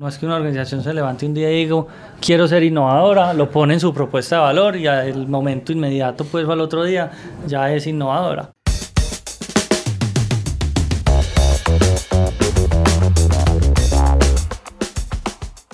No es que una organización se levante un día y diga, quiero ser innovadora, lo pone en su propuesta de valor y al momento inmediato, pues al otro día, ya es innovadora.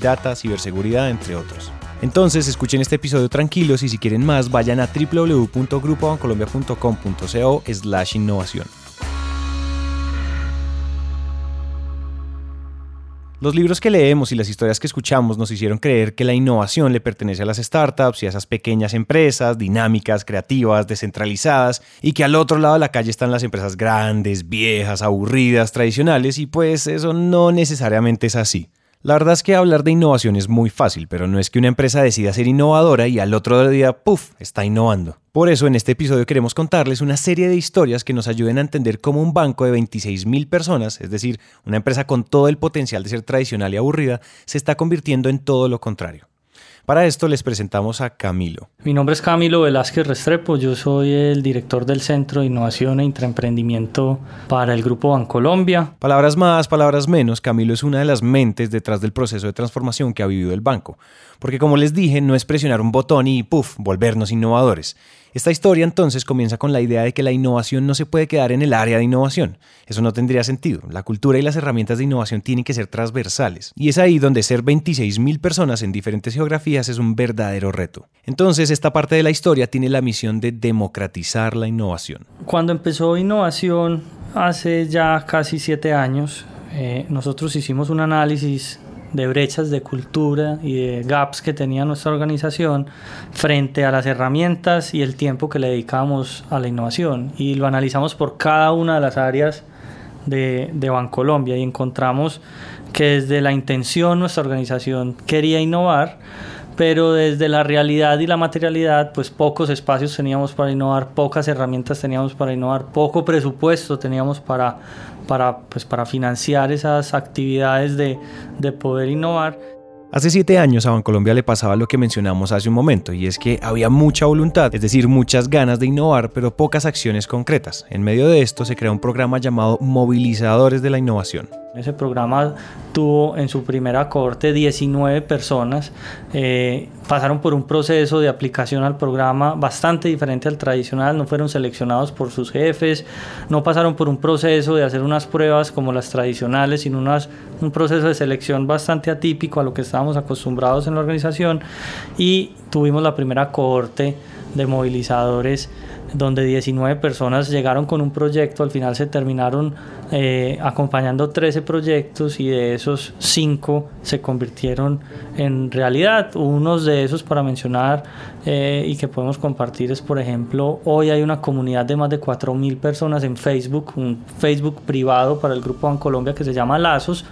Data, ciberseguridad, entre otros. Entonces, escuchen este episodio tranquilos y si quieren más, vayan a www.grupobancolombia.com.co slash innovación. Los libros que leemos y las historias que escuchamos nos hicieron creer que la innovación le pertenece a las startups y a esas pequeñas empresas dinámicas, creativas, descentralizadas y que al otro lado de la calle están las empresas grandes, viejas, aburridas, tradicionales y pues eso no necesariamente es así. La verdad es que hablar de innovación es muy fácil, pero no es que una empresa decida ser innovadora y al otro día, ¡puf!, está innovando. Por eso en este episodio queremos contarles una serie de historias que nos ayuden a entender cómo un banco de 26.000 personas, es decir, una empresa con todo el potencial de ser tradicional y aburrida, se está convirtiendo en todo lo contrario. Para esto les presentamos a Camilo. Mi nombre es Camilo Velázquez Restrepo, yo soy el director del Centro de Innovación e Intraemprendimiento para el Grupo Bancolombia. Palabras más, palabras menos, Camilo es una de las mentes detrás del proceso de transformación que ha vivido el banco. Porque como les dije, no es presionar un botón y puff, volvernos innovadores. Esta historia entonces comienza con la idea de que la innovación no se puede quedar en el área de innovación. Eso no tendría sentido. La cultura y las herramientas de innovación tienen que ser transversales. Y es ahí donde ser 26.000 personas en diferentes geografías es un verdadero reto. Entonces, esta parte de la historia tiene la misión de democratizar la innovación. Cuando empezó innovación hace ya casi siete años, eh, nosotros hicimos un análisis de brechas de cultura y de gaps que tenía nuestra organización frente a las herramientas y el tiempo que le dedicamos a la innovación. Y lo analizamos por cada una de las áreas de, de Bancolombia y encontramos que desde la intención nuestra organización quería innovar, pero desde la realidad y la materialidad, pues pocos espacios teníamos para innovar, pocas herramientas teníamos para innovar, poco presupuesto teníamos para, para, pues, para financiar esas actividades de, de poder innovar. Hace siete años a Bancolombia le pasaba lo que mencionamos hace un momento, y es que había mucha voluntad, es decir, muchas ganas de innovar, pero pocas acciones concretas. En medio de esto se creó un programa llamado Movilizadores de la Innovación. Ese programa tuvo en su primera corte 19 personas, eh, pasaron por un proceso de aplicación al programa bastante diferente al tradicional, no fueron seleccionados por sus jefes, no pasaron por un proceso de hacer unas pruebas como las tradicionales, sino un proceso de selección bastante atípico a lo que estábamos acostumbrados en la organización. Y tuvimos la primera cohorte de movilizadores donde 19 personas llegaron con un proyecto, al final se terminaron eh, acompañando 13 proyectos y de esos 5 se convirtieron en realidad. Unos de esos para mencionar eh, y que podemos compartir es, por ejemplo, hoy hay una comunidad de más de 4.000 personas en Facebook, un Facebook privado para el Grupo Colombia que se llama Lazos.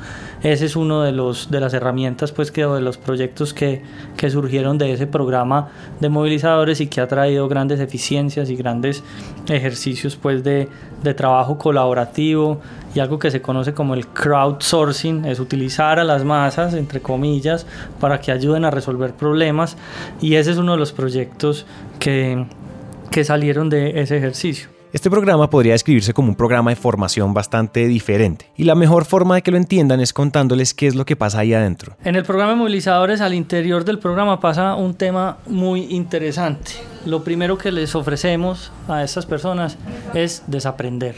Ese es uno de, los, de las herramientas, pues, que, de los proyectos que, que surgieron de ese programa de movilizadores y que ha traído grandes eficiencias y grandes ejercicios, pues, de, de trabajo colaborativo y algo que se conoce como el crowdsourcing, es utilizar a las masas, entre comillas, para que ayuden a resolver problemas y ese es uno de los proyectos que, que salieron de ese ejercicio. Este programa podría describirse como un programa de formación bastante diferente, y la mejor forma de que lo entiendan es contándoles qué es lo que pasa ahí adentro. En el programa de movilizadores, al interior del programa pasa un tema muy interesante. Lo primero que les ofrecemos a estas personas es desaprender.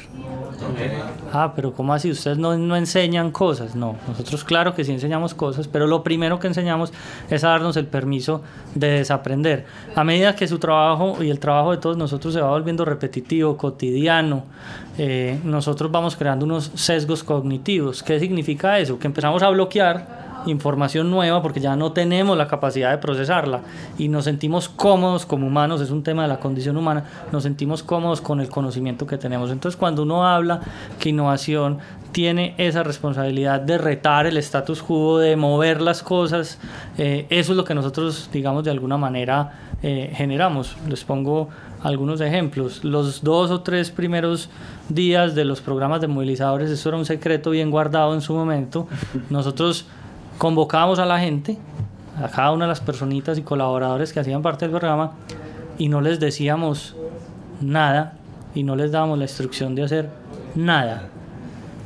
Ah, pero ¿cómo así? Ustedes no, no, enseñan cosas. No, nosotros claro que sí enseñamos cosas, pero lo primero que enseñamos es a darnos el permiso de desaprender. A medida que su trabajo y el trabajo de todos nosotros se va volviendo repetitivo, cotidiano, eh, nosotros vamos creando unos sesgos cognitivos. ¿Qué significa eso? Que empezamos a bloquear información nueva porque ya no tenemos la capacidad de procesarla y nos sentimos cómodos como humanos, es un tema de la condición humana, nos sentimos cómodos con el conocimiento que tenemos. Entonces cuando uno habla que innovación tiene esa responsabilidad de retar el status quo, de mover las cosas, eh, eso es lo que nosotros, digamos, de alguna manera eh, generamos. Les pongo algunos ejemplos. Los dos o tres primeros días de los programas de movilizadores, eso era un secreto bien guardado en su momento. Nosotros convocábamos a la gente, a cada una de las personitas y colaboradores que hacían parte del programa, y no les decíamos nada y no les dábamos la instrucción de hacer nada.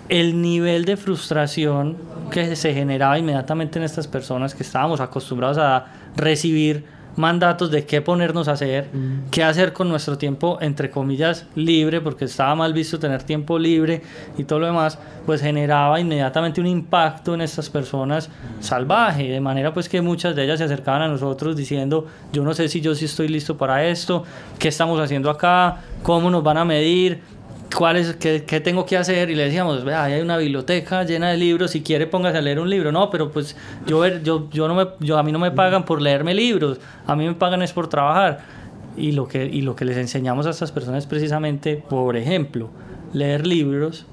El nivel de frustración que se generaba inmediatamente en estas personas que estábamos acostumbrados a recibir mandatos de qué ponernos a hacer, qué hacer con nuestro tiempo, entre comillas, libre, porque estaba mal visto tener tiempo libre y todo lo demás, pues generaba inmediatamente un impacto en estas personas salvaje, de manera pues que muchas de ellas se acercaban a nosotros diciendo, yo no sé si yo sí estoy listo para esto, qué estamos haciendo acá, cómo nos van a medir, ¿cuál es, qué, qué, tengo que hacer? Y le decíamos, vea, hay una biblioteca llena de libros, si quiere póngase a leer un libro. No, pero pues yo, yo, yo no me, yo, a mí no me pagan por leerme libros, a mí me pagan es por trabajar. Y lo, que, y lo que les enseñamos a estas personas es precisamente, por ejemplo, leer libros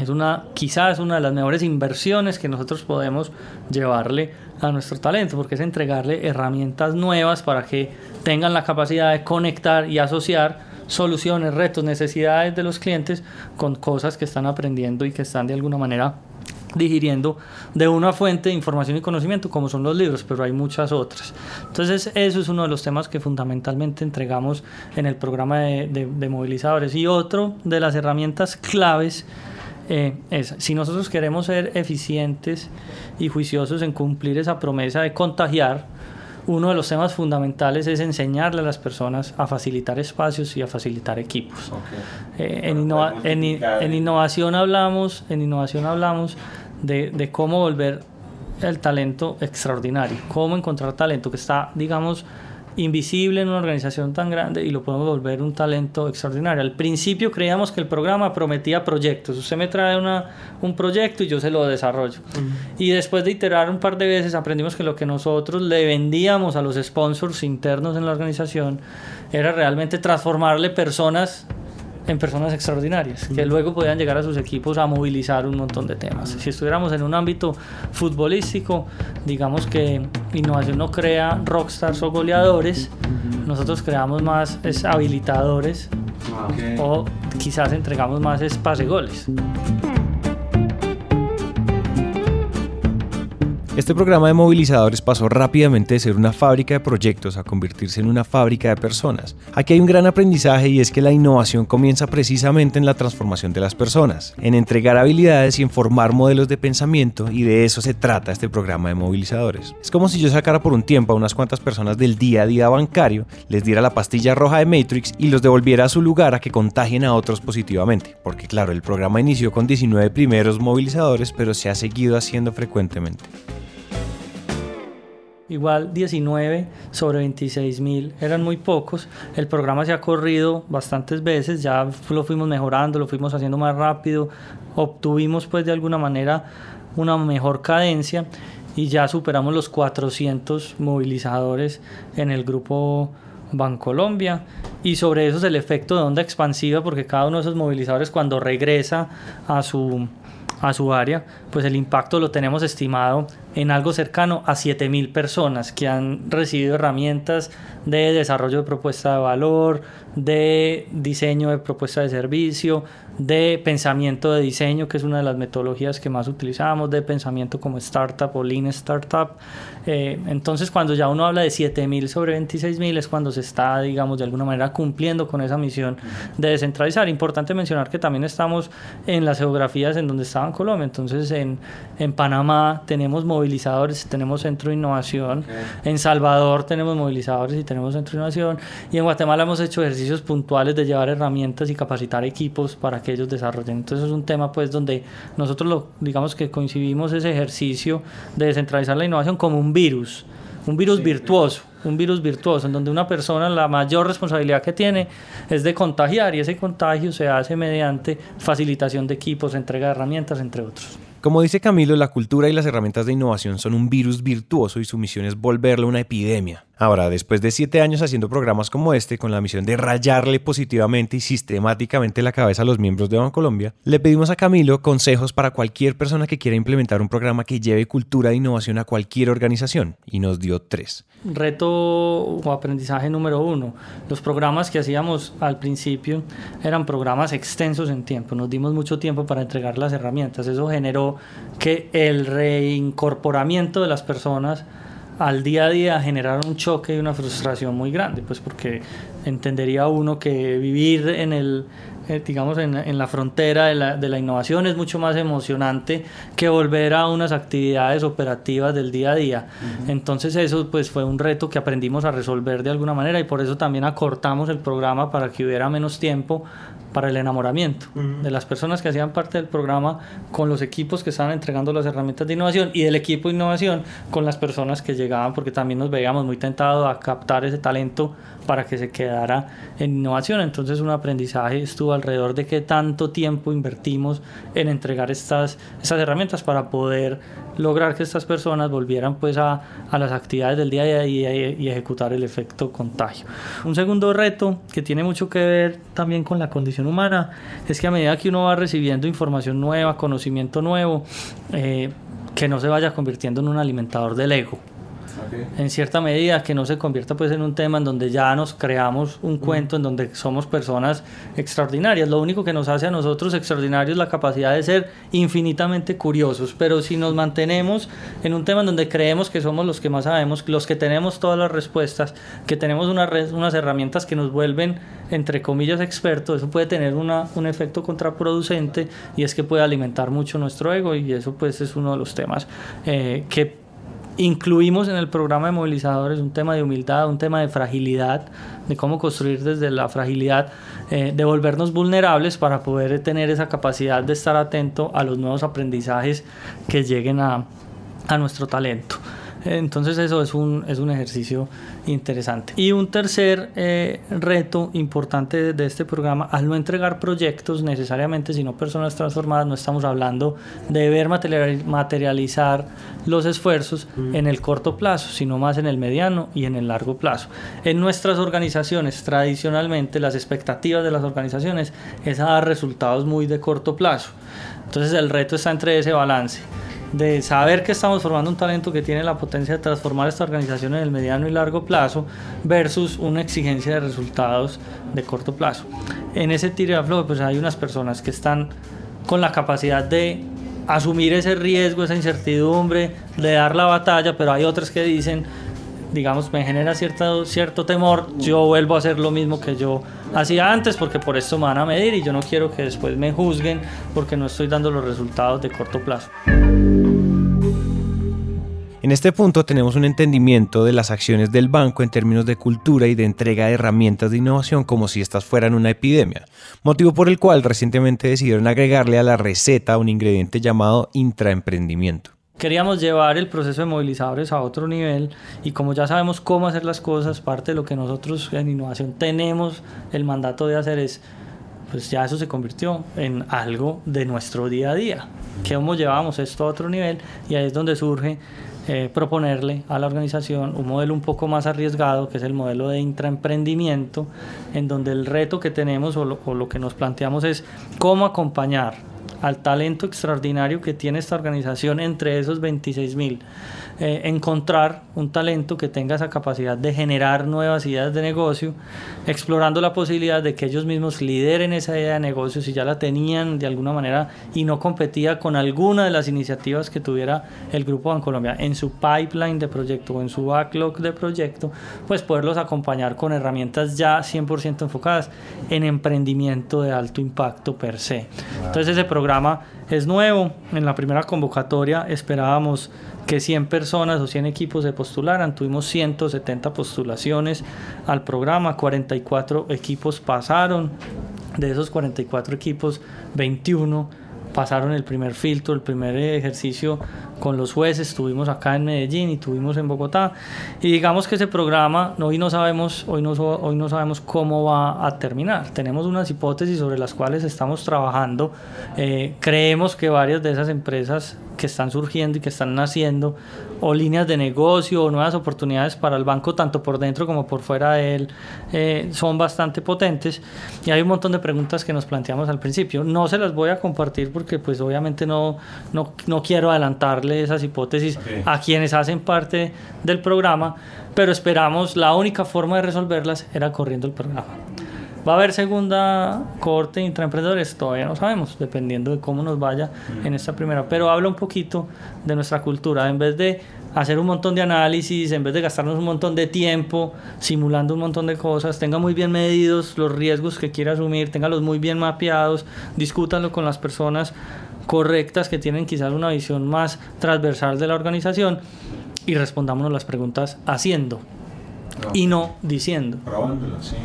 es una, quizás una de las mejores inversiones que nosotros podemos llevarle a nuestro talento, porque es entregarle herramientas nuevas para que tengan la capacidad de conectar y asociar soluciones, retos, necesidades de los clientes con cosas que están aprendiendo y que están de alguna manera digiriendo de una fuente de información y conocimiento como son los libros, pero hay muchas otras. Entonces eso es uno de los temas que fundamentalmente entregamos en el programa de, movilizadores. Y otro de las herramientas claves eh, es, si nosotros queremos ser eficientes y juiciosos en cumplir esa promesa de contagiar, uno de los temas fundamentales es enseñarle a las personas a facilitar espacios y a facilitar equipos. Eh, en, en, innovación hablamos, en innovación hablamos de, de cómo volver el talento extraordinario, cómo encontrar talento que está, digamos, invisible en una organización tan grande y lo podemos volver un talento extraordinario. Al principio creíamos que el programa prometía proyectos. Usted me trae una, un proyecto y yo se lo desarrollo. Y después de iterar un par de veces aprendimos que lo que nosotros le vendíamos a los sponsors internos en la organización era realmente transformarle personas en personas extraordinarias, que luego podían llegar a sus equipos a movilizar un montón de temas. Si estuviéramos en un ámbito futbolístico, digamos que innovación no crea rockstars o goleadores, nosotros creamos más es habilitadores ah, o quizás entregamos más espacio goles. Este programa de movilizadores pasó rápidamente de ser una fábrica de proyectos a convertirse en una fábrica de personas. Aquí hay un gran aprendizaje y es que la innovación comienza precisamente en la transformación de las personas, en entregar habilidades y en formar modelos de pensamiento y de eso se trata este programa de movilizadores. Es como si yo sacara por un tiempo a unas cuantas personas del día a día bancario, les diera la pastilla roja de Matrix y los devolviera a su lugar a que contagien a otros positivamente, porque claro, el programa inició con 19 primeros movilizadores pero se ha seguido haciendo frecuentemente. Igual 19 sobre 26 mil eran muy pocos. El programa se ha corrido bastantes veces, ya lo fuimos mejorando, lo fuimos haciendo más rápido, obtuvimos pues de alguna manera una mejor cadencia y ya superamos los 400 movilizadores en el grupo Bancolombia y sobre eso es el efecto de onda expansiva porque cada uno de esos movilizadores cuando regresa a su a su área, pues el impacto lo tenemos estimado en algo cercano a 7.000 personas que han recibido herramientas de desarrollo de propuesta de valor, de diseño de propuesta de servicio, de pensamiento de diseño, que es una de las metodologías que más utilizamos, de pensamiento como startup o lean startup. Eh, entonces, cuando ya uno habla de 7.000 sobre 26.000 es cuando se está, digamos, de alguna manera cumpliendo con esa misión de descentralizar. Importante mencionar que también estamos en las geografías en donde estaba Colombia. Entonces, en, en Panamá tenemos movilizadores, tenemos centro de innovación. En Salvador tenemos movilizadores y tenemos centro de innovación. Y en Guatemala hemos hecho ejercicios puntuales de llevar herramientas y capacitar equipos para que ellos desarrollen. Entonces es un tema pues donde nosotros lo, digamos que coincidimos ese ejercicio de descentralizar la innovación como un virus, un virus virtuoso, un virus virtuoso en donde una persona la mayor responsabilidad que tiene es de contagiar y ese contagio se hace mediante facilitación de equipos, entrega de herramientas, entre otros. Como dice Camilo, la cultura y las herramientas de innovación son un virus virtuoso y su misión es volverlo una epidemia. Ahora, después de siete años haciendo programas como este, con la misión de rayarle positivamente y sistemáticamente la cabeza a los miembros de Bancolombia, le pedimos a Camilo consejos para cualquier persona que quiera implementar un programa que lleve cultura de innovación a cualquier organización, y nos dio tres. Reto o aprendizaje número uno. Los programas que hacíamos al principio eran programas extensos en tiempo, nos dimos mucho tiempo para entregar las herramientas, eso generó que el reincorporamiento de las personas al día a día generaron un choque y una frustración muy grande, pues porque entendería uno que vivir en el, eh, digamos, en, en, la frontera de la, de la, innovación es mucho más emocionante que volver a unas actividades operativas del día a día. Entonces eso pues fue un reto que aprendimos a resolver de alguna manera y por eso también acortamos el programa para que hubiera menos tiempo para el enamoramiento de las personas que hacían parte del programa con los equipos que estaban entregando las herramientas de innovación y del equipo de innovación con las personas que llegaban porque también nos veíamos muy tentados a captar ese talento para que se quedara en innovación. Entonces un aprendizaje estuvo alrededor de qué tanto tiempo invertimos en entregar estas, estas herramientas para poder lograr que estas personas volvieran pues a, las actividades del día a día y, y, ejecutar el efecto contagio. Un segundo reto que tiene mucho que ver también con la condición humana es que a medida que uno va recibiendo información nueva, conocimiento nuevo, eh, que no se vaya convirtiendo en un alimentador del ego. Okay. En cierta medida, que no se convierta pues en un tema en donde ya nos creamos un cuento en donde somos personas extraordinarias. Lo único que nos hace a nosotros extraordinarios es la capacidad de ser infinitamente curiosos, pero si nos mantenemos en un tema en donde creemos que somos los que más sabemos, los que tenemos todas las respuestas, que tenemos una unas herramientas que nos vuelven entre comillas expertos, eso puede tener una, un efecto contraproducente y es que puede alimentar mucho nuestro ego y eso pues es uno de los temas eh, que incluimos en el programa de movilizadores un tema de humildad, un tema de fragilidad, de cómo construir desde la fragilidad, eh, de volvernos vulnerables para poder tener esa capacidad de estar atento a los nuevos aprendizajes que lleguen a, a nuestro talento. Entonces eso es un, es un ejercicio interesante. Y un tercer eh, reto importante de este programa, al no entregar proyectos necesariamente, sino personas transformadas, no estamos hablando de ver materializar los esfuerzos mm. en el corto plazo, sino más en el mediano y en el largo plazo. En nuestras organizaciones, tradicionalmente, las expectativas de las organizaciones es a dar resultados muy de corto plazo. Entonces el reto está entre ese balance de saber que estamos formando un talento que tiene la potencia de transformar esta organización en el mediano y largo plazo versus una exigencia de resultados de corto plazo. En ese tiro de pues hay unas personas que están con la capacidad de asumir ese riesgo, esa incertidumbre, de dar la batalla, pero hay otras que dicen, digamos, me genera cierto, cierto temor, yo vuelvo a hacer lo mismo que yo hacía antes porque por esto me van a medir y yo no quiero que después me juzguen porque no estoy dando los resultados de corto plazo. En este punto tenemos un entendimiento de las acciones del banco en términos de cultura y de entrega de herramientas de innovación como si estas fueran una epidemia, motivo por el cual recientemente decidieron agregarle a la receta un ingrediente llamado intraemprendimiento. Queríamos llevar el proceso de movilizadores a otro nivel y como ya sabemos cómo hacer las cosas, parte de lo que nosotros en innovación tenemos el mandato de hacer es pues ya eso se convirtió en algo de nuestro día a día. ¿Cómo llevamos esto a otro nivel? Y ahí es donde surge eh, proponerle a la organización un modelo un poco más arriesgado, que es el modelo de intraemprendimiento, en donde el reto que tenemos o lo, o lo que nos planteamos es cómo acompañar al talento extraordinario que tiene esta organización entre esos 26 mil. Eh, encontrar un talento que tenga esa capacidad de generar nuevas ideas de negocio, explorando la posibilidad de que ellos mismos lideren esa idea de negocio si ya la tenían de alguna manera y no competía con alguna de las iniciativas que tuviera el Grupo Bancolombia en su pipeline de proyecto o en su backlog de proyecto, pues poderlos acompañar con herramientas ya 100% enfocadas en emprendimiento de alto impacto per se. Entonces ese programa es nuevo, en la primera convocatoria esperábamos que 100 personas o 100 equipos se postularan. Tuvimos 170 postulaciones al programa, 44 equipos pasaron. De esos 44 equipos, 21 pasaron el primer filtro, el primer ejercicio con los jueces, estuvimos acá en Medellín y tuvimos en Bogotá y digamos que ese programa hoy no sabemos hoy no, hoy no sabemos cómo va a terminar. Tenemos unas hipótesis sobre las cuales estamos trabajando. Eh, creemos que varias de esas empresas que están surgiendo y que están naciendo, o líneas de negocio o nuevas oportunidades para el banco, tanto por dentro como por fuera de él, eh, son bastante potentes. Y hay un montón de preguntas que nos planteamos al principio. No se las voy a compartir porque pues obviamente no, no, no quiero esas hipótesis a quienes hacen parte del programa, pero esperamos, la única forma de resolverlas era corriendo el programa. ¿Va a haber segunda corte intraemprendedores? Todavía no sabemos, dependiendo de cómo nos vaya en esta primera. Pero habla un poquito de nuestra cultura. En vez de hacer un montón de análisis, en vez de gastarnos un montón de tiempo simulando un montón de cosas, tenga muy bien medidos los riesgos que quiera asumir, téngalos muy bien mapeados, discútanlo con las personas correctas que tienen quizás una visión más transversal de la organización y respondámonos las preguntas haciendo y no diciendo. sí.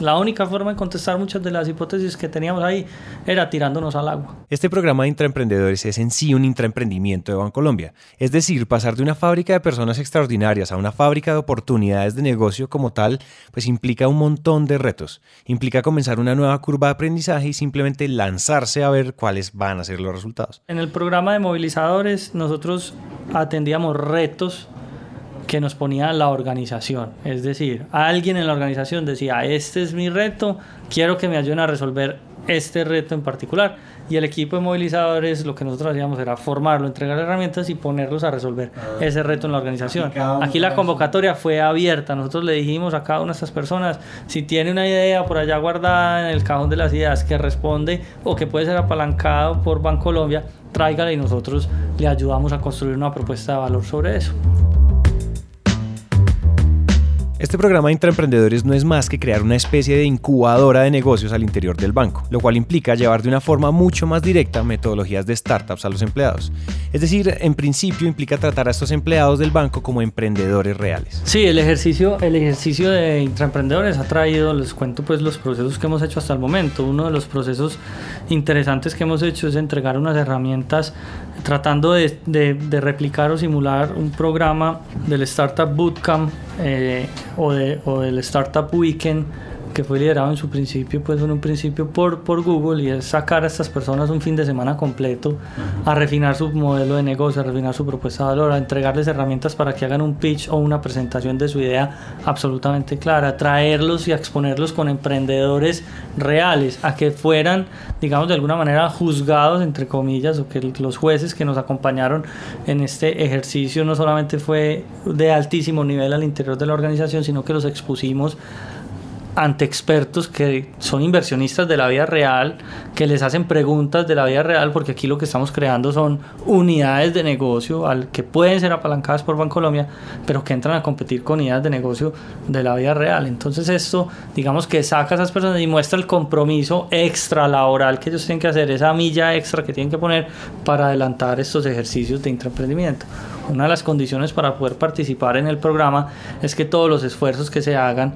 La única forma de contestar muchas de las hipótesis que teníamos ahí era tirándonos al agua. Este programa de intraemprendedores es en sí un intraemprendimiento de Bancolombia, es decir, pasar de una fábrica de personas extraordinarias a una fábrica de oportunidades de negocio como tal, pues implica un montón de retos. Implica comenzar una nueva curva de aprendizaje y simplemente lanzarse a ver cuáles van a ser los resultados. En el programa de movilizadores nosotros atendíamos retos que nos ponía la organización. Es decir, alguien en la organización decía, este es mi reto, quiero que me ayuden a resolver este reto en particular. Y el equipo de movilizadores lo que nosotros hacíamos era formarlo, entregar herramientas y ponerlos a resolver ah. ese reto en la organización. Aquí la convocatoria fue abierta. Nosotros le dijimos a cada una de estas personas, si tiene una idea por allá guardada en el cajón de las ideas que responde o que puede ser apalancado por Bancolombia, tráigala y nosotros le ayudamos a construir una propuesta de valor sobre eso. Este programa de intraemprendedores no es más que crear una especie de incubadora de negocios al interior del banco, lo cual implica llevar de una forma mucho más directa metodologías de startups a los empleados. Es decir, en principio implica tratar a estos empleados del banco como emprendedores reales. Sí, el ejercicio, el ejercicio de intraemprendedores ha traído, les cuento pues los procesos que hemos hecho hasta el momento. Uno de los procesos interesantes que hemos hecho es entregar unas herramientas tratando de, de, replicar o simular un programa del Startup Bootcamp eh, o, de, o del Startup Weekend que fue liderado en su principio, pues en un principio por, por Google y es sacar a estas personas un fin de semana completo a refinar su modelo de negocio, a refinar su propuesta de valor, a entregarles herramientas para que hagan un pitch o una presentación de su idea absolutamente clara, traerlos y a exponerlos con emprendedores reales, a que fueran, digamos, de alguna manera juzgados, entre comillas, o que los jueces que nos acompañaron en este ejercicio no solamente fue de altísimo nivel al interior de la organización, sino que los expusimos ante expertos que son inversionistas de la vida real, que les hacen preguntas de la vida real, porque aquí lo que estamos creando son unidades de negocio al que pueden ser apalancadas por Bancolombia, pero que entran a competir con unidades de negocio de la vida real. Entonces esto, digamos que saca a esas personas y muestra el compromiso extra laboral que ellos tienen que hacer, esa milla extra que tienen que poner para adelantar estos ejercicios de intraemprendimiento. Una de las condiciones para poder participar en el programa es que todos los esfuerzos que se hagan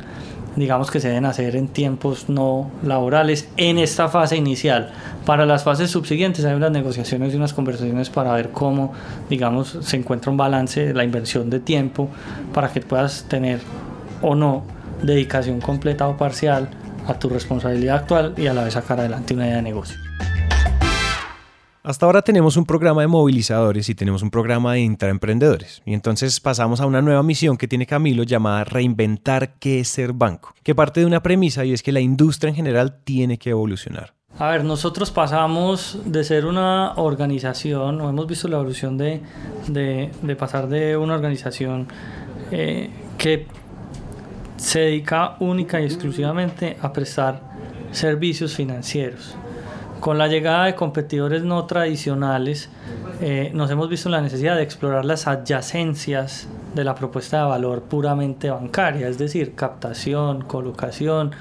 digamos que se deben hacer en tiempos no laborales en esta fase inicial. Para las fases subsiguientes hay unas negociaciones y unas conversaciones para ver cómo, digamos, se encuentra un balance de la inversión de tiempo para que puedas tener o no dedicación completa o parcial a tu responsabilidad actual y a la vez sacar adelante una idea de negocio. Hasta ahora tenemos un programa de movilizadores y tenemos un programa de intraemprendedores. Y entonces pasamos a una nueva misión que tiene Camilo llamada Reinventar qué es ser banco, que parte de una premisa y es que la industria en general tiene que evolucionar. A ver, nosotros pasamos de ser una organización, o hemos visto la evolución de, de, pasar de una organización eh, que se dedica única y exclusivamente a prestar servicios financieros con la llegada de competidores no tradicionales, eh, nos hemos visto la necesidad de explorar las adyacencias de la propuesta de valor puramente bancaria, es decir, captación, colocación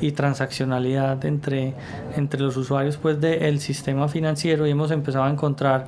y transaccionalidad entre, entre los usuarios pues, del sistema financiero y hemos empezado a encontrar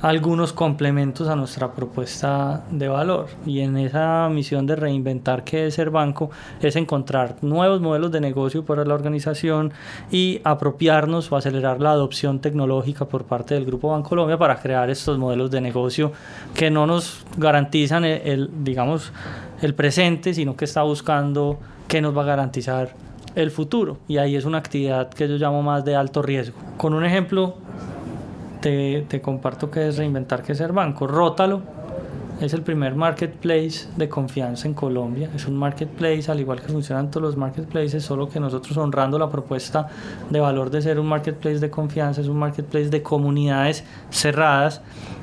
algunos complementos a nuestra propuesta de valor. Y en esa misión de reinventar qué es ser banco es encontrar nuevos modelos de negocio para la organización y apropiarnos o acelerar la adopción tecnológica por parte del Grupo Bancolombia para crear estos modelos de negocio que no nos garantizan el, digamos, el presente, sino que está buscando qué nos va a garantizar el futuro. Y ahí es una actividad que yo llamo más de alto riesgo. Con un ejemplo te, comparto que es reinventar que ser banco. Rótalo es el primer marketplace de confianza en Colombia. Es un marketplace, al igual que funcionan todos los marketplaces, solo que nosotros honrando la propuesta de valor de ser un marketplace de confianza, es un marketplace de comunidades cerradas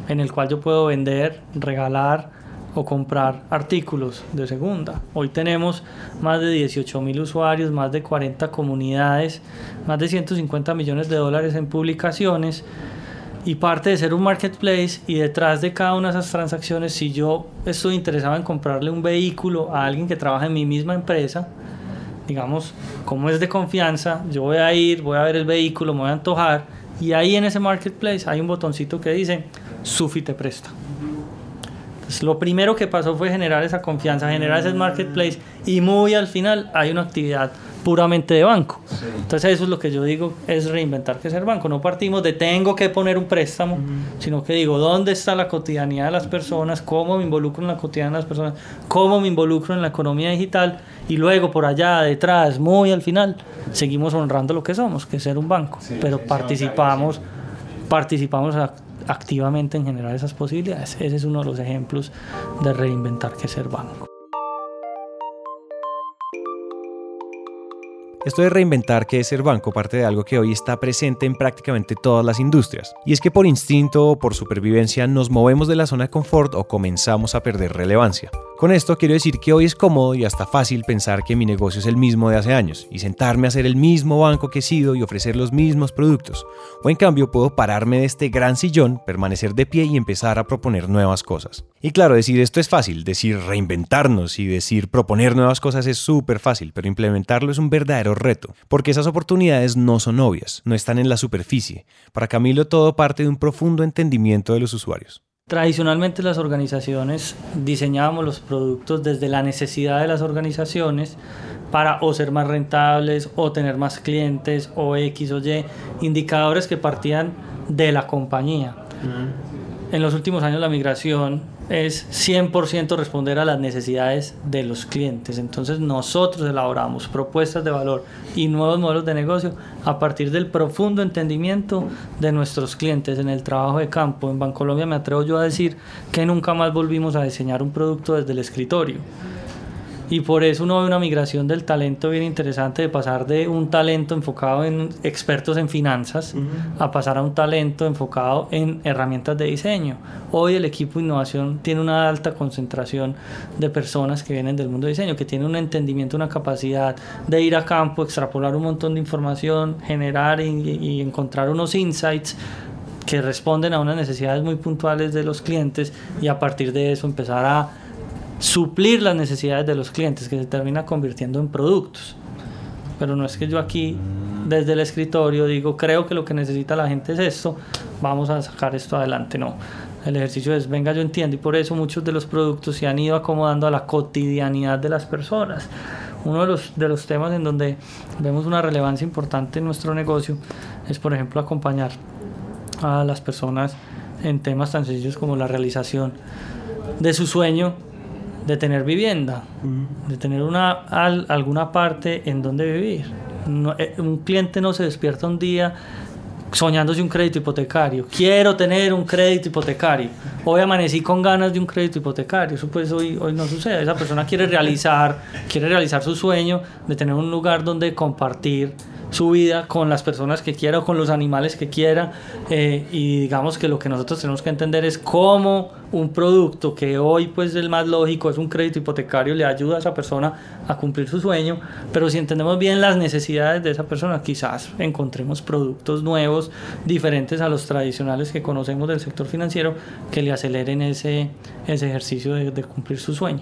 en el cual yo puedo vender, regalar o comprar artículos de segunda. Hoy tenemos más de 18 mil usuarios, más de 40 comunidades, más de 150 millones de dólares en publicaciones y parte de ser un marketplace y detrás de cada una de esas transacciones, si yo estoy interesado en comprarle un vehículo a alguien que trabaja en mi misma empresa, digamos, como es de confianza, yo voy a ir, voy a ver el vehículo, me voy a antojar y ahí en ese marketplace hay un botoncito que dice Sufi te presta. Entonces, lo primero que pasó fue generar esa confianza, generar ese marketplace y muy al final hay una actividad puramente de banco. Entonces eso es lo que yo digo, es reinventar que ser banco. No partimos de tengo que poner un préstamo, sino que digo, ¿dónde está la cotidianidad de las personas? ¿Cómo me involucro en la cotidianidad de las personas? ¿Cómo me involucro en la economía digital? Y luego por allá, detrás, muy al final, seguimos honrando lo que somos, que es ser un banco. Pero participamos, participamos activamente en generar esas posibilidades. Ese es uno de los ejemplos de reinventar que ser banco. Esto de reinventar que es ser banco parte de algo que hoy está presente en prácticamente todas las industrias. Y es que por instinto o por supervivencia nos movemos de la zona de confort o comenzamos a perder relevancia. Con esto quiero decir que hoy es cómodo y hasta fácil pensar que mi negocio es el mismo de hace años y sentarme a ser el mismo banco que he sido y ofrecer los mismos productos. O en cambio puedo pararme de este gran sillón, permanecer de pie y empezar a proponer nuevas cosas. Y claro, decir esto es fácil, decir reinventarnos y decir proponer nuevas cosas es súper fácil, pero implementarlo es un verdadero reto, porque esas oportunidades no son obvias, no están en la superficie. Para Camilo todo parte de un profundo entendimiento de los usuarios. Tradicionalmente las organizaciones diseñábamos los productos desde la necesidad de las organizaciones para o ser más rentables o tener más clientes o X o Y, indicadores que partían de la compañía. En los últimos años la migración es 100% responder a las necesidades de los clientes. Entonces nosotros elaboramos propuestas de valor y nuevos modelos de negocio a partir del profundo entendimiento de nuestros clientes en el trabajo de campo. En Bancolombia me atrevo yo a decir que nunca más volvimos a diseñar un producto desde el escritorio y por eso uno ve una migración del talento bien interesante de pasar de un talento enfocado en expertos en finanzas a pasar a un talento enfocado en herramientas de diseño. Hoy el equipo de innovación tiene una alta concentración de personas que vienen del mundo de diseño, que tienen un entendimiento, una capacidad de ir a campo, extrapolar un montón de información, generar y, y encontrar unos insights que responden a unas necesidades muy puntuales de los clientes y a partir de eso empezar a suplir las necesidades de los clientes, que se termina convirtiendo en productos. Pero no es que yo aquí, desde el escritorio, digo, creo que lo que necesita la gente es esto, vamos a sacar esto adelante. No, el ejercicio es, venga, yo entiendo, y por eso muchos de los productos se han ido acomodando a la cotidianidad de las personas. Uno de los, de los temas en donde vemos una relevancia importante en nuestro negocio es, por ejemplo, acompañar a las personas en temas tan sencillos como la realización de su sueño de tener vivienda, de tener una, alguna parte en donde vivir. Eh, un cliente no se despierta un día soñándose un crédito hipotecario. Quiero tener un crédito hipotecario. Hoy amanecí con ganas de un crédito hipotecario. Eso pues hoy, hoy no sucede. Esa persona quiere realizar, quiere realizar su sueño de tener un lugar donde compartir su vida con las personas que quiera o con los animales que quiera. Eh, y digamos que lo que nosotros tenemos que entender es cómo un producto que hoy pues el más lógico es un crédito hipotecario le ayuda a esa persona a cumplir su sueño, pero si entendemos bien las necesidades de esa persona, quizás encontremos productos nuevos, diferentes a los tradicionales que conocemos del sector financiero, que le aceleren ese, ese ejercicio de, de cumplir su sueño.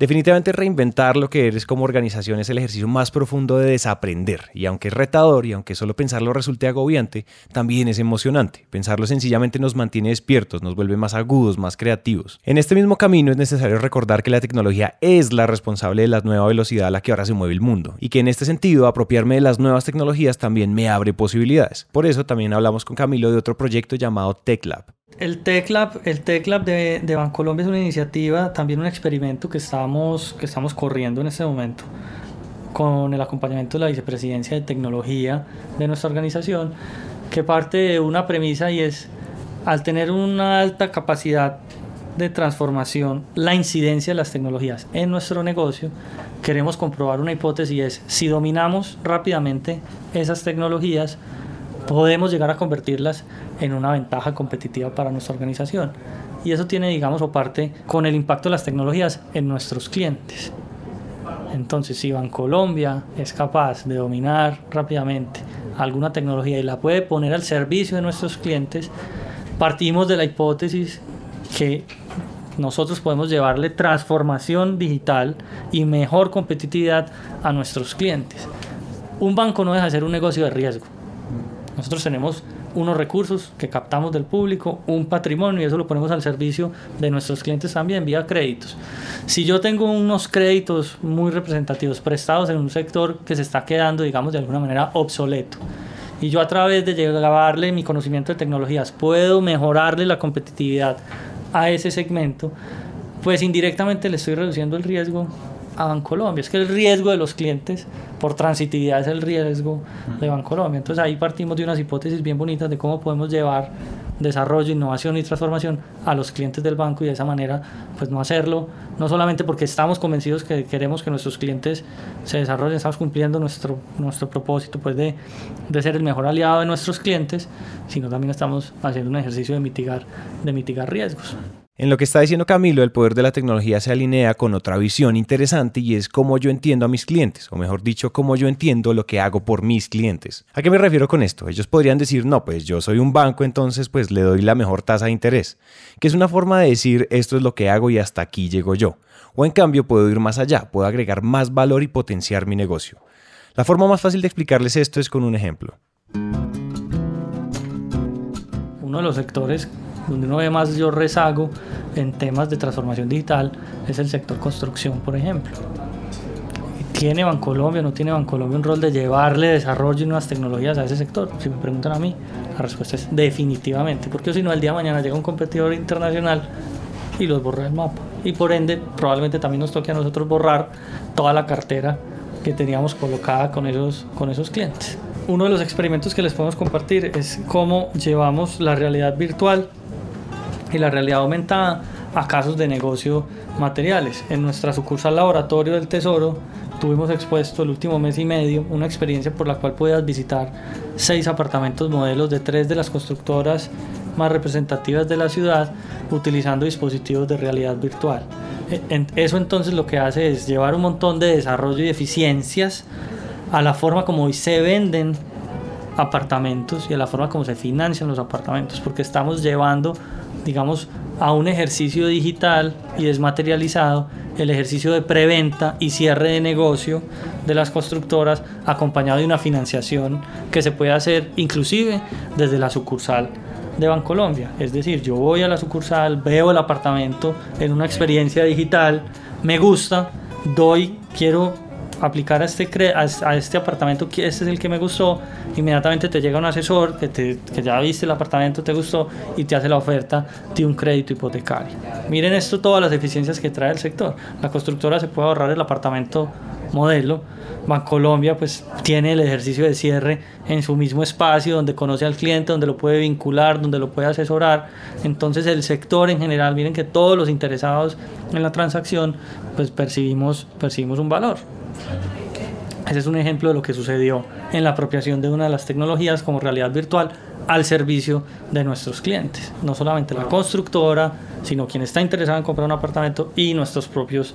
Definitivamente reinventar lo que eres como organización es el ejercicio más profundo de desaprender, y aunque es retador y aunque solo pensarlo resulte agobiante, también es emocionante. Pensarlo sencillamente nos mantiene despiertos, nos vuelve más agudos, más creativos. En este mismo camino es necesario recordar que la tecnología es la responsable de la nueva velocidad a la que ahora se mueve el mundo, y que en este sentido apropiarme de las nuevas tecnologías también me abre posibilidades. Por eso también hablamos con Camilo de otro proyecto llamado TechLab. El TechLab, el TechLab de, de Bancolombia es una iniciativa, también un experimento que estamos, que estamos corriendo en este momento con el acompañamiento de la Vicepresidencia de Tecnología de nuestra organización, que parte de una premisa y es, al tener una alta capacidad de transformación, la incidencia de las tecnologías en nuestro negocio, queremos comprobar una hipótesis y es, si dominamos rápidamente esas tecnologías, podemos llegar a convertirlas en una ventaja competitiva para nuestra organización. Y eso tiene, digamos, o parte con el impacto de las tecnologías en nuestros clientes. Entonces, si Bancolombia es capaz de dominar rápidamente alguna tecnología y la puede poner al servicio de nuestros clientes, partimos de la hipótesis que nosotros podemos llevarle transformación digital y mejor competitividad a nuestros clientes. Un banco no deja de ser un negocio de riesgo. Nosotros tenemos unos recursos que captamos del público, un patrimonio y eso lo ponemos al servicio de nuestros clientes también vía créditos. Si yo tengo unos créditos muy representativos prestados en un sector que se está quedando, digamos, de alguna manera obsoleto, y yo a través de llevarle mi conocimiento de tecnologías puedo mejorarle la competitividad a ese segmento, pues indirectamente le estoy reduciendo el riesgo a Bancolombia. Es que el riesgo de los clientes por transitividad es el riesgo de Bancolombia. Entonces ahí partimos de unas hipótesis bien bonitas de cómo podemos llevar desarrollo, innovación y transformación a los clientes del banco y de esa manera pues no hacerlo, no solamente porque estamos convencidos que queremos que nuestros clientes se desarrollen, estamos cumpliendo nuestro, nuestro propósito pues de, de ser el mejor aliado de nuestros clientes, sino también estamos haciendo un ejercicio de mitigar, de mitigar riesgos. En lo que está diciendo Camilo, el poder de la tecnología se alinea con otra visión interesante y es cómo yo entiendo a mis clientes, o mejor dicho, cómo yo entiendo lo que hago por mis clientes. ¿A qué me refiero con esto? Ellos podrían decir, no, pues yo soy un banco, entonces pues le doy la mejor tasa de interés, que es una forma de decir, esto es lo que hago y hasta aquí llego yo. O en cambio puedo ir más allá, puedo agregar más valor y potenciar mi negocio. La forma más fácil de explicarles esto es con un ejemplo. Uno de los sectores donde uno ve más yo rezago en temas de transformación digital es el sector construcción, por ejemplo. ¿Tiene Bancolombia o no tiene Bancolombia un rol de llevarle desarrollo y nuevas tecnologías a ese sector? Si me preguntan a mí, la respuesta es definitivamente, porque si no, el día de mañana llega un competidor internacional y los borra del mapa. Y por ende, probablemente también nos toque a nosotros borrar toda la cartera que teníamos colocada con esos, con esos clientes. Uno de los experimentos que les podemos compartir es cómo llevamos la realidad virtual y la realidad aumentada a casos de negocio materiales. En nuestra sucursal Laboratorio del Tesoro tuvimos expuesto el último mes y medio una experiencia por la cual podías visitar seis apartamentos modelos de tres de las constructoras más representativas de la ciudad utilizando dispositivos de realidad virtual. E, eso entonces lo que hace es llevar un montón de desarrollo y eficiencias a la forma como hoy se venden apartamentos y a la forma como se financian los apartamentos, porque estamos llevando digamos, a un ejercicio digital y desmaterializado, el ejercicio de preventa y cierre de negocio de las constructoras, acompañado de una financiación que se puede hacer inclusive desde la sucursal de Bancolombia. Es decir, yo voy a la sucursal, veo el apartamento en una experiencia digital, me gusta, doy, quiero aplicar a este, a, este apartamento, que este es el que me gustó, inmediatamente te llega un asesor que, te, que ya viste el apartamento, te gustó y te hace la oferta de un crédito hipotecario. Miren esto, todas las eficiencias que trae el sector. La constructora se puede ahorrar el apartamento modelo. Bancolombia pues tiene el ejercicio de cierre en su mismo espacio, donde conoce al cliente, donde lo puede vincular, donde lo puede asesorar. Entonces el sector en general, miren que todos los interesados en la transacción pues percibimos, percibimos un valor. Ese es un ejemplo de lo que sucedió en la apropiación de una de las tecnologías como realidad virtual al servicio de nuestros clientes. No solamente la constructora, sino quien está interesado en comprar un apartamento y nuestros propios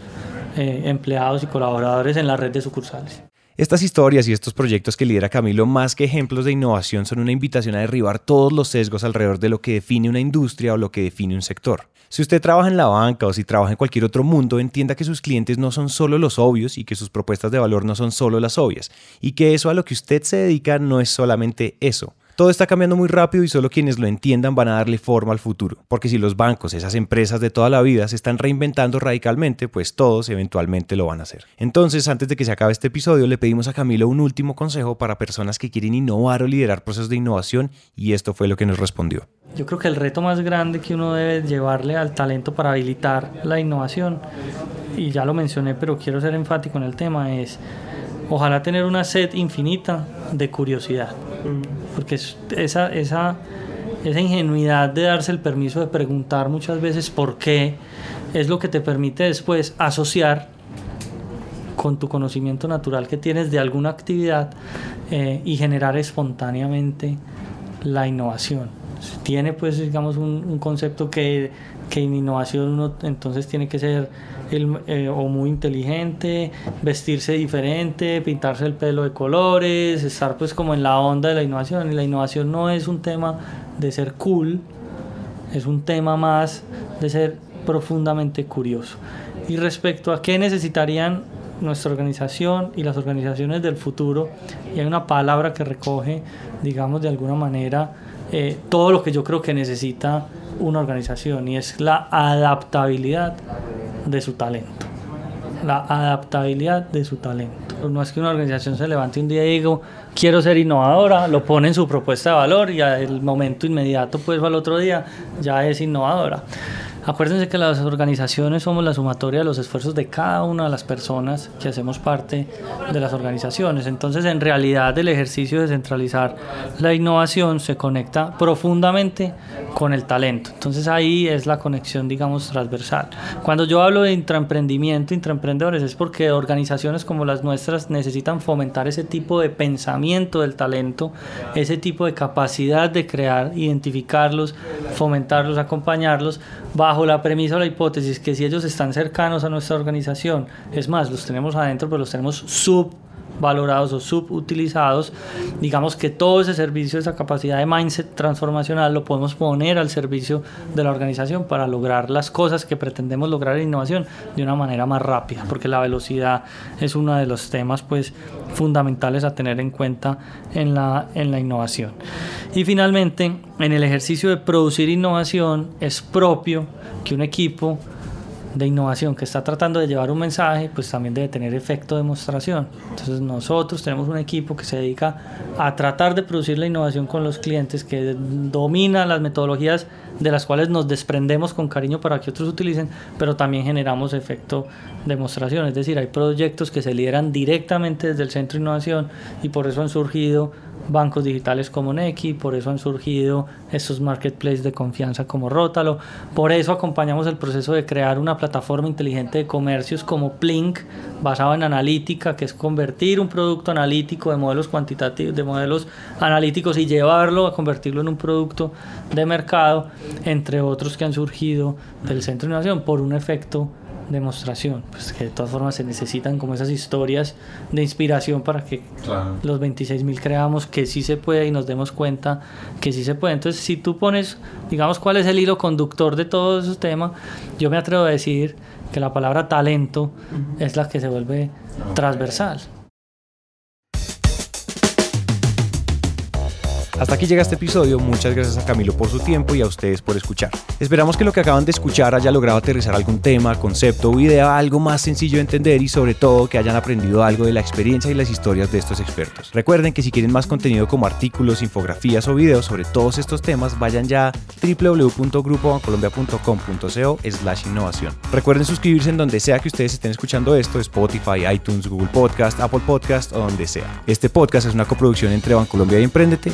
eh, empleados y colaboradores en la red de sucursales. Estas historias y estos proyectos que lidera Camilo, más que ejemplos de innovación, son una invitación a derribar todos los sesgos alrededor de lo que define una industria o lo que define un sector. Si usted trabaja en la banca o si trabaja en cualquier otro mundo, entienda que sus clientes no son solo los obvios y que sus propuestas de valor no son solo las obvias, y que eso a lo que usted se dedica no es solamente eso. Todo está cambiando muy rápido y solo quienes lo entiendan van a darle forma al futuro. Porque si los bancos, esas empresas de toda la vida, se están reinventando radicalmente, pues todos eventualmente lo van a hacer. Entonces, antes de que se acabe este episodio, le pedimos a Camilo un último consejo para personas que quieren innovar o liderar procesos de innovación y esto fue lo que nos respondió. Yo creo que el reto más grande que uno debe llevarle al talento para habilitar la innovación, y ya lo mencioné, pero quiero ser enfático en el tema, es ojalá tener una sed infinita de curiosidad porque esa, esa, esa ingenuidad de darse el permiso de preguntar muchas veces por qué es lo que te permite después asociar con tu conocimiento natural que tienes de alguna actividad eh, y generar espontáneamente la innovación. Tiene pues digamos un, concepto que, que en innovación uno entonces tiene que ser eh, o muy inteligente, vestirse diferente, pintarse el pelo de colores, estar pues como en la onda de la innovación. Y la innovación no es un tema de ser cool, es un tema más de ser profundamente curioso. Y respecto a qué necesitarían nuestra organización y las organizaciones del futuro, y hay una palabra que recoge, digamos, de alguna manera, eh, todo lo que yo creo que necesita una organización, y es la adaptabilidad de su talento. La adaptabilidad de su talento. No es que una organización se levante un día y diga, quiero ser innovadora, lo pone en su propuesta de valor y al momento inmediato, pues al otro día, ya es innovadora. Acuérdense que las organizaciones somos la sumatoria de los esfuerzos de cada una de las personas que hacemos parte de las organizaciones. Entonces, en realidad, el ejercicio de centralizar la innovación se conecta profundamente con el talento. Entonces, ahí es la conexión, digamos, transversal. Cuando yo hablo de intraemprendimiento, intraemprendedores, es porque organizaciones como las nuestras necesitan fomentar ese tipo de pensamiento del talento, ese tipo de capacidad de crear, identificarlos, fomentarlos, acompañarlos bajo la premisa o la hipótesis que si ellos están cercanos a nuestra organización, es más, los tenemos adentro, pero los tenemos subvalorados o subutilizados, digamos que todo ese servicio, esa capacidad de mindset transformacional lo podemos poner al servicio de la organización para lograr las cosas que pretendemos lograr en innovación de una manera más rápida, porque la velocidad es uno de los temas pues fundamentales a tener en cuenta en la, en la innovación. Y finalmente, en el ejercicio de producir innovación es propio que un equipo de innovación que está tratando de llevar un mensaje, pues también debe tener efecto de demostración. Entonces nosotros tenemos un equipo que se dedica a tratar de producir la innovación con los clientes, que domina las metodologías de las cuales nos desprendemos con cariño para que otros utilicen, pero también generamos efecto demostración. Es decir, hay proyectos que se lideran directamente desde el Centro de Innovación y por eso han surgido bancos digitales como Neki, por eso han surgido estos marketplaces de confianza como Rótalo, por eso acompañamos el proceso de crear una plataforma inteligente de comercios como Plink, basado en analítica, que es convertir un producto analítico de modelos cuantitativos, de modelos analíticos y llevarlo a convertirlo en un producto de mercado, entre otros que han surgido del Centro de Innovación por un efecto demostración, pues que de todas formas se necesitan como esas historias de inspiración para que los 26.000 creamos que sí se puede y nos demos cuenta que sí se puede. Entonces, si tú pones, digamos, cuál es el hilo conductor de todo ese tema, yo me atrevo a decir que la palabra talento es la que se vuelve transversal. Hasta aquí llega este episodio, muchas gracias a Camilo por su tiempo y a ustedes por escuchar. Esperamos que lo que acaban de escuchar haya logrado aterrizar algún tema, concepto o idea algo más sencillo de entender y sobre todo que hayan aprendido algo de la experiencia y las historias de estos expertos. Recuerden que si quieren más contenido como artículos, infografías o videos sobre todos estos temas, vayan ya a www.grupobancolombia.com.co slash innovación. Recuerden suscribirse en donde sea que ustedes estén escuchando esto, Spotify, iTunes, Google Podcast, Apple Podcast o donde sea. Este podcast es una coproducción entre Bancolombia y Emprendete.